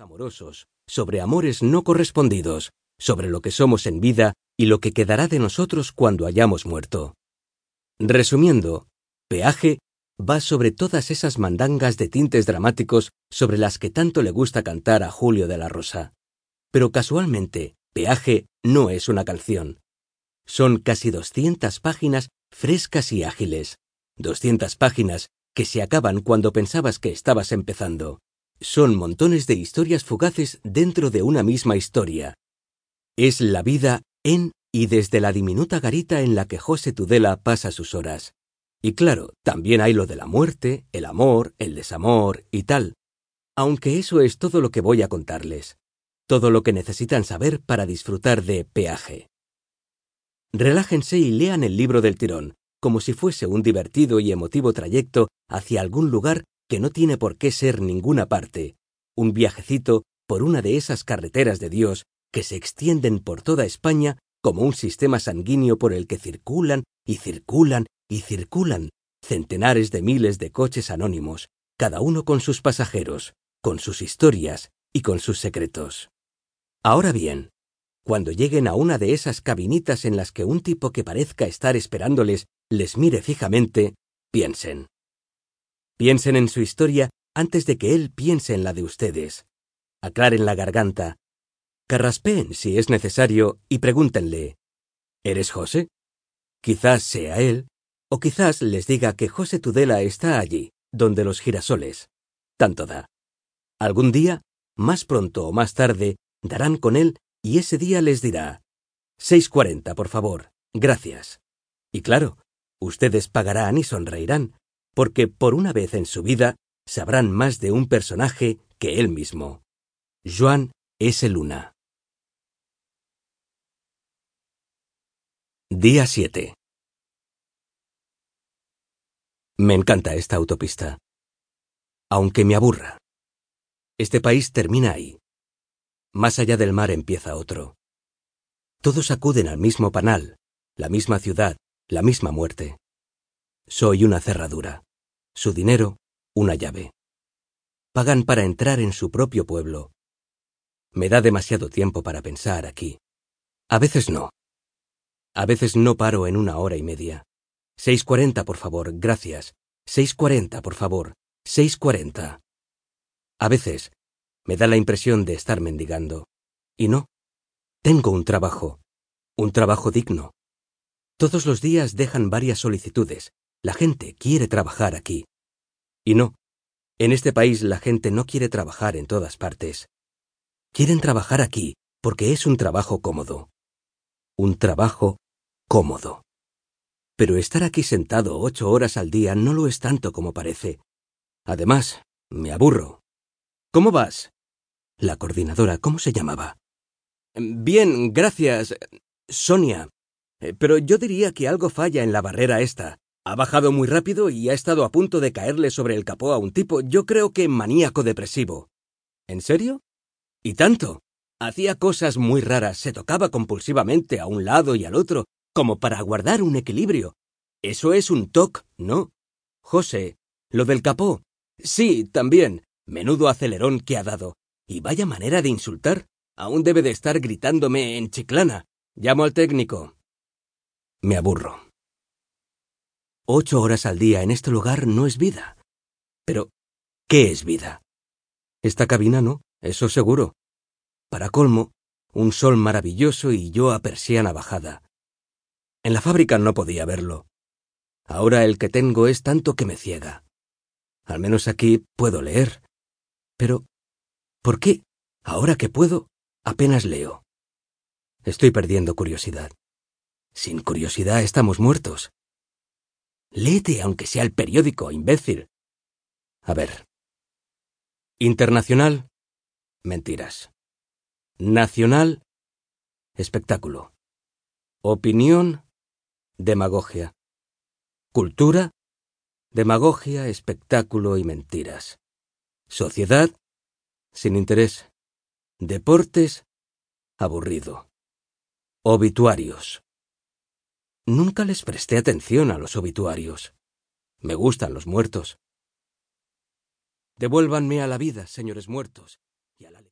amorosos, sobre amores no correspondidos, sobre lo que somos en vida y lo que quedará de nosotros cuando hayamos muerto. Resumiendo, peaje va sobre todas esas mandangas de tintes dramáticos sobre las que tanto le gusta cantar a Julio de la Rosa. Pero casualmente, peaje no es una canción. Son casi 200 páginas frescas y ágiles. 200 páginas que se acaban cuando pensabas que estabas empezando. Son montones de historias fugaces dentro de una misma historia. Es la vida en y desde la diminuta garita en la que José Tudela pasa sus horas. Y claro, también hay lo de la muerte, el amor, el desamor y tal. Aunque eso es todo lo que voy a contarles. Todo lo que necesitan saber para disfrutar de peaje. Relájense y lean el libro del tirón, como si fuese un divertido y emotivo trayecto hacia algún lugar que no tiene por qué ser ninguna parte, un viajecito por una de esas carreteras de Dios que se extienden por toda España como un sistema sanguíneo por el que circulan y circulan y circulan centenares de miles de coches anónimos, cada uno con sus pasajeros, con sus historias y con sus secretos. Ahora bien, cuando lleguen a una de esas cabinitas en las que un tipo que parezca estar esperándoles les mire fijamente, piensen. Piensen en su historia antes de que él piense en la de ustedes. Aclaren la garganta, Carraspeen si es necesario y pregúntenle ¿Eres José? Quizás sea él, o quizás les diga que José Tudela está allí, donde los girasoles. Tanto da. Algún día, más pronto o más tarde, darán con él y ese día les dirá 6.40, por favor. Gracias. Y claro, ustedes pagarán y sonreirán, porque por una vez en su vida sabrán más de un personaje que él mismo. Joan S. Luna. Día 7. Me encanta esta autopista. Aunque me aburra. Este país termina ahí. Más allá del mar empieza otro. Todos acuden al mismo panal, la misma ciudad, la misma muerte. Soy una cerradura. Su dinero, una llave. Pagan para entrar en su propio pueblo. Me da demasiado tiempo para pensar aquí. A veces no. A veces no paro en una hora y media. 6.40, por favor, gracias. 6.40, por favor. 6.40. A veces me da la impresión de estar mendigando. Y no. Tengo un trabajo. Un trabajo digno. Todos los días dejan varias solicitudes. La gente quiere trabajar aquí. Y no. En este país la gente no quiere trabajar en todas partes. Quieren trabajar aquí porque es un trabajo cómodo. Un trabajo cómodo. Pero estar aquí sentado ocho horas al día no lo es tanto como parece. Además, me aburro. ¿Cómo vas? La coordinadora, ¿cómo se llamaba? Bien, gracias. Sonia. Eh, pero yo diría que algo falla en la barrera esta. Ha bajado muy rápido y ha estado a punto de caerle sobre el capó a un tipo, yo creo que maníaco depresivo. ¿En serio? ¿Y tanto? Hacía cosas muy raras, se tocaba compulsivamente a un lado y al otro, como para guardar un equilibrio. Eso es un toc, ¿no? José, lo del capó. Sí, también. Menudo acelerón que ha dado. Y vaya manera de insultar. Aún debe de estar gritándome en chiclana. Llamo al técnico. Me aburro. Ocho horas al día en este lugar no es vida. Pero, ¿qué es vida? Esta cabina no, eso seguro. Para colmo, un sol maravilloso y yo a persiana bajada. En la fábrica no podía verlo. Ahora el que tengo es tanto que me ciega. Al menos aquí puedo leer. Pero, ¿por qué, ahora que puedo, apenas leo? Estoy perdiendo curiosidad. Sin curiosidad estamos muertos. Léete aunque sea el periódico, imbécil. A ver. Internacional. Mentiras. Nacional. Espectáculo. Opinión. Demagogia. Cultura. Demagogia, espectáculo y mentiras. Sociedad. Sin interés. Deportes. Aburrido. Obituarios. Nunca les presté atención a los obituarios. Me gustan los muertos. Devuélvanme a la vida, señores muertos, y al Alex.